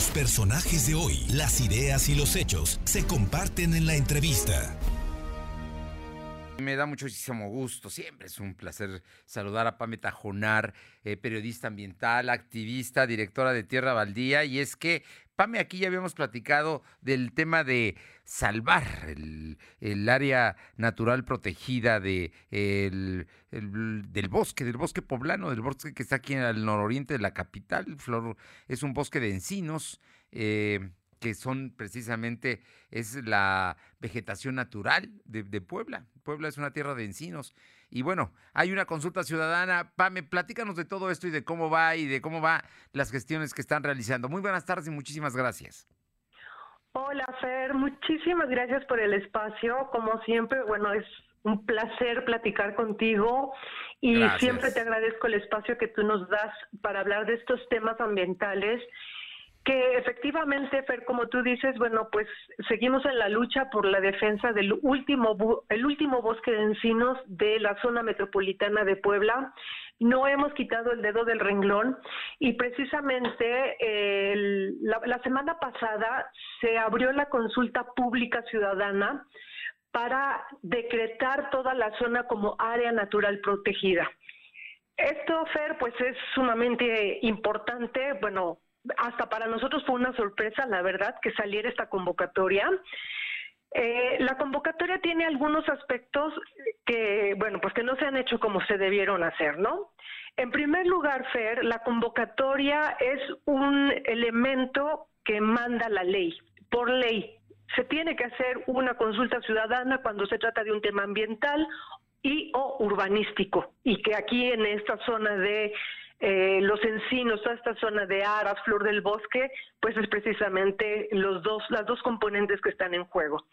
Los personajes de hoy, las ideas y los hechos se comparten en la entrevista. Me da muchísimo gusto, siempre es un placer saludar a Pame Tajonar, eh, periodista ambiental, activista, directora de Tierra Baldía, y es que, Pame, aquí ya habíamos platicado del tema de salvar el, área natural protegida de, del bosque, del bosque poblano, del bosque que está aquí al nororiente de la capital, es un bosque de encinos. Eh, que son precisamente, es la vegetación natural de, Puebla. Puebla es una tierra de encinos. Y bueno, hay una consulta ciudadana. Pame, platícanos de todo esto y de cómo va y de cómo va las gestiones que están realizando. Muy buenas tardes y muchísimas gracias. Hola, Fer. Muchísimas gracias por el espacio. Como siempre, bueno, es un placer platicar contigo y siempre te agradezco el espacio que tú nos das para hablar de estos temas ambientales que efectivamente, Fer, como tú dices, bueno, pues seguimos en la lucha por la defensa del último, el último bosque de encinos de la zona metropolitana de Puebla. No hemos quitado el dedo del renglón y precisamente la, semana pasada se abrió la consulta pública ciudadana para decretar toda la zona como área natural protegida. Esto, Fer, pues es sumamente importante, bueno, hasta para nosotros fue una sorpresa, la verdad, que saliera esta convocatoria. Eh, la convocatoria tiene algunos aspectos que, bueno, pues que no se han hecho como se debieron hacer, ¿no? En primer lugar, Fer, la convocatoria es un elemento que manda la ley, por ley. Se tiene que hacer una consulta ciudadana cuando se trata de un tema ambiental y o urbanístico, y que aquí en esta zona de eh, los encinos, toda esta zona de aras, flor del bosque, pues es precisamente los dos, las dos componentes que están en juego.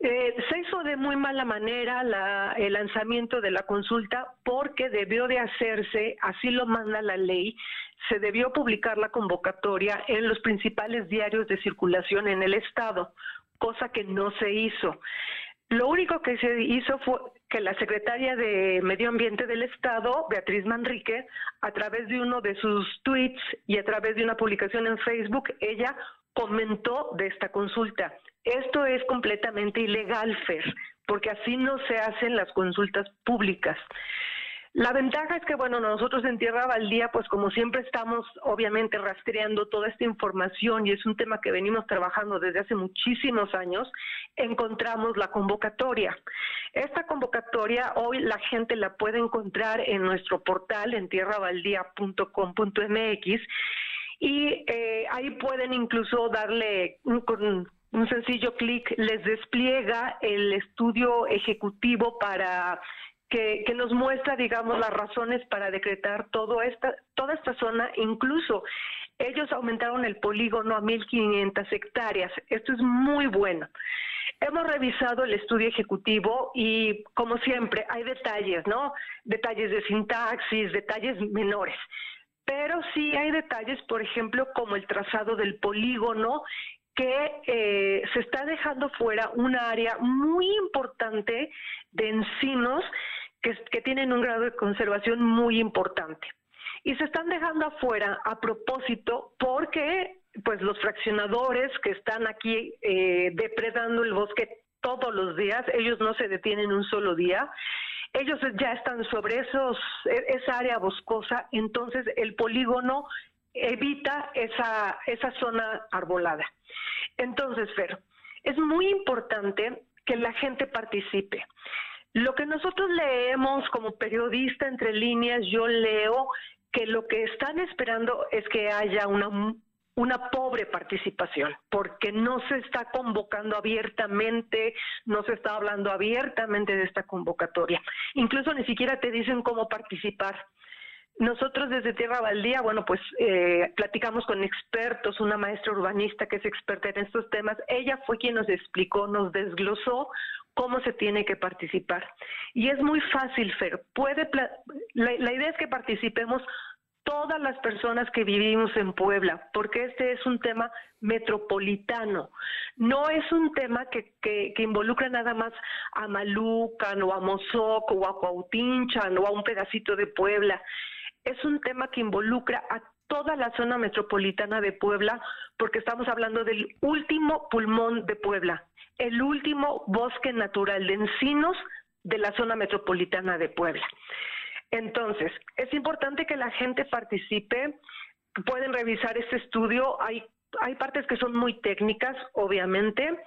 Eh, se hizo de muy mala manera el lanzamiento de la consulta porque debió de hacerse, así lo manda la ley, se debió publicar la convocatoria en los principales diarios de circulación en el Estado, cosa que no se hizo. Lo único que se hizo fue que la secretaria de Medio Ambiente del Estado, Beatriz Manrique, a través de uno de sus tweets y a través de una publicación en Facebook, ella comentó de esta consulta. Esto es completamente ilegal, Fer, porque así no se hacen las consultas públicas. La ventaja es que, bueno, nosotros en Tierra Baldía, pues como siempre estamos obviamente rastreando toda esta información y es un tema que venimos trabajando desde hace muchísimos años, encontramos la convocatoria. Esta convocatoria hoy la gente la puede encontrar en nuestro portal en tierrabaldía.com.mx y eh, ahí pueden incluso darle un, con un sencillo clic, les despliega el estudio ejecutivo para que, nos muestra, digamos, las razones para decretar todo esta, toda esta zona, incluso ellos aumentaron el polígono a 1.500 hectáreas. Esto es muy bueno. Hemos revisado el estudio ejecutivo y, como siempre, hay detalles, ¿no? Detalles de sintaxis, detalles menores. Pero sí hay detalles, por ejemplo, como el trazado del polígono, que eh, se está dejando fuera una área muy importante de encinos que, tienen un grado de conservación muy importante. Y se están dejando afuera a propósito porque pues los fraccionadores que están aquí eh, depredando el bosque todos los días, ellos no se detienen un solo día, ellos ya están sobre esos, e, esa área boscosa, entonces el polígono evita esa, esa zona arbolada. Entonces, Fer, es muy importante que la gente participe. Lo que nosotros leemos como periodista entre líneas, yo leo que lo que están esperando es que haya una, una pobre participación, porque no se está convocando abiertamente, no se está hablando abiertamente de esta convocatoria. Incluso ni siquiera te dicen cómo participar. Nosotros desde Tierra Baldía, bueno, pues eh, platicamos con expertos, una maestra urbanista que es experta en estos temas. Ella fue quien nos explicó, nos desglosó cómo se tiene que participar. Y es muy fácil, Fer. Puede la, idea es que participemos todas las personas que vivimos en Puebla, porque este es un tema metropolitano. No es un tema que, que, involucra nada más a Malucan o a Mozoc o a Cuautinchan o a un pedacito de Puebla. Es un tema que involucra a toda la zona metropolitana de Puebla, porque estamos hablando del último pulmón de Puebla, el último bosque natural de encinos de la zona metropolitana de Puebla. Entonces, es importante que la gente participe, pueden revisar este estudio, hay, hay partes que son muy técnicas, obviamente,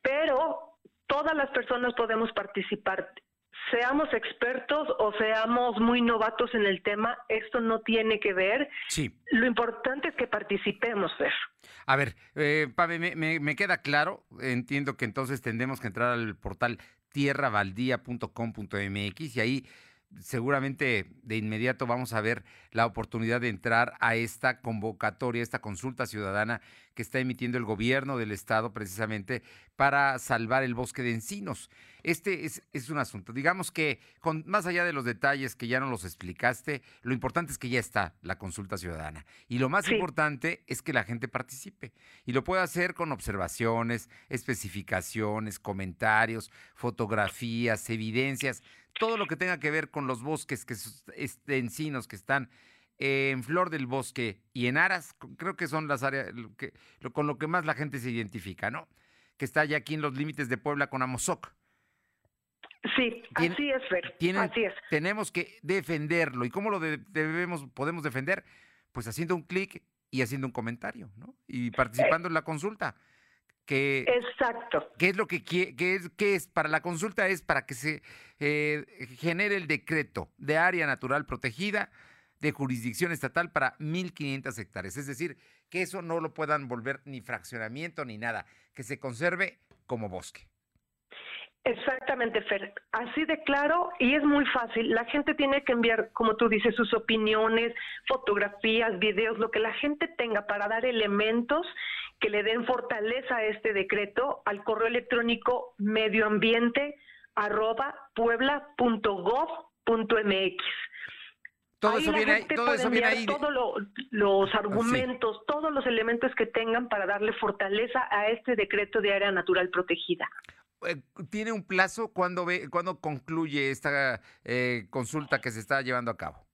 pero todas las personas podemos participar seamos expertos o seamos muy novatos en el tema, esto no tiene que ver. Sí. Lo importante es que participemos, Fer. A ver, eh, me, me, queda claro, entiendo que entonces tendremos que entrar al portal tierravaldía.com.mx y ahí seguramente de inmediato vamos a ver la oportunidad de entrar a esta convocatoria, esta consulta ciudadana que está emitiendo el gobierno del estado precisamente para salvar el bosque de encinos. Este es, un asunto, digamos que con, más allá de los detalles que ya no los explicaste, lo importante es que ya está la consulta ciudadana. Y lo más importante es que la gente participe. Y lo puede hacer con observaciones, especificaciones, comentarios, fotografías, evidencias todo lo que tenga que ver con los bosques que este, encinos que están en flor del bosque y en aras, creo que son las áreas que, con lo que más la gente se identifica, ¿no? Que está ya aquí en los límites de Puebla con Amozoc. Sí, así es, Fer. así es. Tenemos que defenderlo. ¿Y cómo lo debemos, podemos defender? Pues haciendo un clic y haciendo un comentario, ¿no? Y participando en la consulta. Exacto. ¿Qué es lo que, es, qué es para la consulta? Es para que se eh, genere el decreto de área natural protegida de jurisdicción estatal para 1.500 hectáreas. Es decir, que eso no lo puedan volver ni fraccionamiento ni nada, que se conserve como bosque. Exactamente, Fer. Así de claro y es muy fácil. La gente tiene que enviar, como tú dices, sus opiniones, fotografías, videos, lo que la gente tenga para dar elementos que le den fortaleza a este decreto al correo electrónico medioambiente arroba puebla.gov.mx. Todo eso viene ahí, todo eso viene ahí. Todos los ah, argumentos, todos los elementos que tengan para darle fortaleza a este decreto de área natural protegida. Eh, ¿Tiene un plazo? ¿Cuándo, ve, ¿cuándo concluye esta eh, consulta que se está llevando a cabo?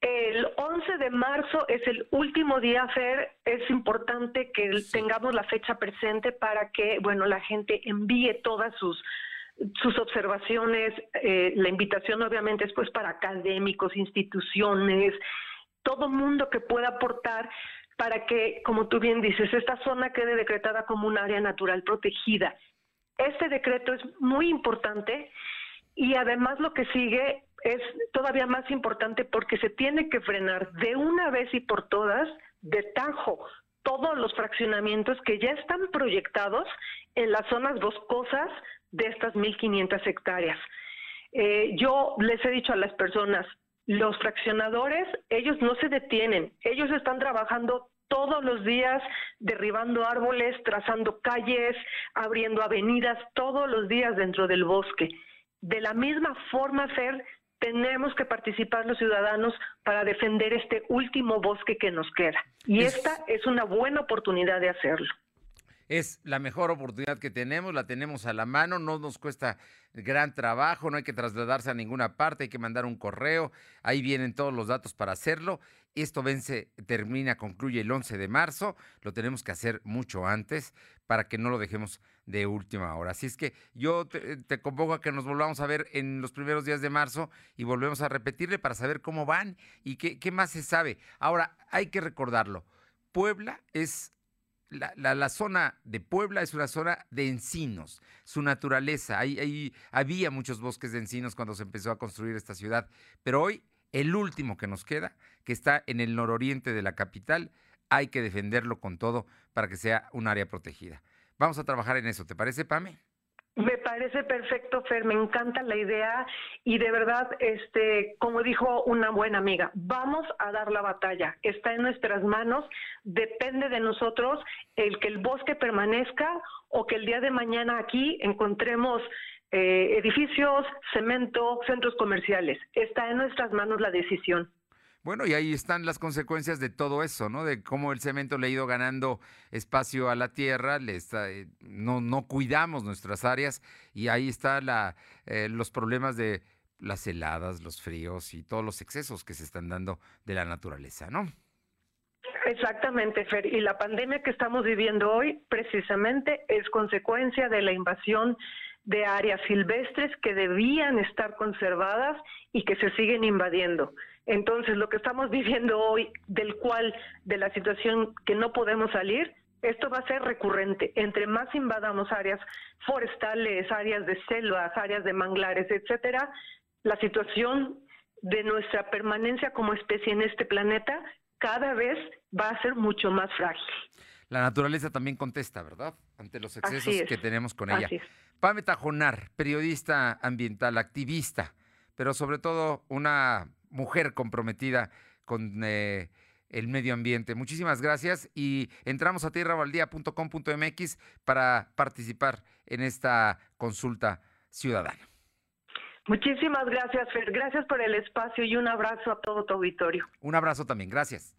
El 11 de marzo es el último día, Fer. Es importante que tengamos la fecha presente para que, bueno, la gente envíe todas sus sus observaciones. Eh, la invitación, obviamente, es pues para académicos, instituciones, todo mundo que pueda aportar para que, como tú bien dices, esta zona quede decretada como un área natural protegida. Este decreto es muy importante y además lo que sigue es todavía más importante porque se tiene que frenar de una vez y por todas, de tajo, todos los fraccionamientos que ya están proyectados en las zonas boscosas de estas 1.500 hectáreas. Eh, yo les he dicho a las personas, los fraccionadores, ellos no se detienen, ellos están trabajando todos los días derribando árboles, trazando calles, abriendo avenidas, todos los días dentro del bosque. De la misma forma, Fer, tenemos que participar los ciudadanos para defender este último bosque que nos queda. Y esta es una buena oportunidad de hacerlo. Es la mejor oportunidad que tenemos, la tenemos a la mano, no nos cuesta gran trabajo, no hay que trasladarse a ninguna parte, hay que mandar un correo, ahí vienen todos los datos para hacerlo. Esto vence, termina, concluye el 11 de marzo, lo tenemos que hacer mucho antes para que no lo dejemos de última hora. Así es que yo te, convoco a que nos volvamos a ver en los primeros días de marzo y volvemos a repetirle para saber cómo van y qué, qué más se sabe. Ahora, hay que recordarlo, Puebla es la, zona de Puebla es una zona de encinos, su naturaleza. Ahí, había muchos bosques de encinos cuando se empezó a construir esta ciudad, pero hoy el último que nos queda, que está en el nororiente de la capital, hay que defenderlo con todo para que sea un área protegida. Vamos a trabajar en eso, ¿te parece, Pame? Me parece perfecto, Fer, me encanta la idea y de verdad, este, como dijo una buena amiga, vamos a dar la batalla. Está en nuestras manos, depende de nosotros el que el bosque permanezca o que el día de mañana aquí encontremos eh, edificios, cemento, centros comerciales. Está en nuestras manos la decisión. Bueno, y ahí están las consecuencias de todo eso, ¿no? De cómo el cemento le ha ido ganando espacio a la tierra, le está, eh, no, no cuidamos nuestras áreas y ahí están eh, los problemas de las heladas, los fríos y todos los excesos que se están dando de la naturaleza, ¿no? Exactamente, Fer. Y la pandemia que estamos viviendo hoy precisamente es consecuencia de la invasión de áreas silvestres que debían estar conservadas y que se siguen invadiendo. Entonces, lo que estamos viviendo hoy, del cual, de la situación que no podemos salir, esto va a ser recurrente. Entre más invadamos áreas forestales, áreas de selvas, áreas de manglares, etcétera, la situación de nuestra permanencia como especie en este planeta cada vez va a ser mucho más frágil. La naturaleza también contesta, ¿verdad? Ante los excesos que tenemos con ella. Pame Tajonar, periodista ambiental, activista, pero sobre todo una mujer comprometida con eh, el medio ambiente. Muchísimas gracias y entramos a tierrabaldía.com.mx para participar en esta consulta ciudadana. Muchísimas gracias, Fer. Gracias por el espacio y un abrazo a todo tu auditorio. Un abrazo también. Gracias.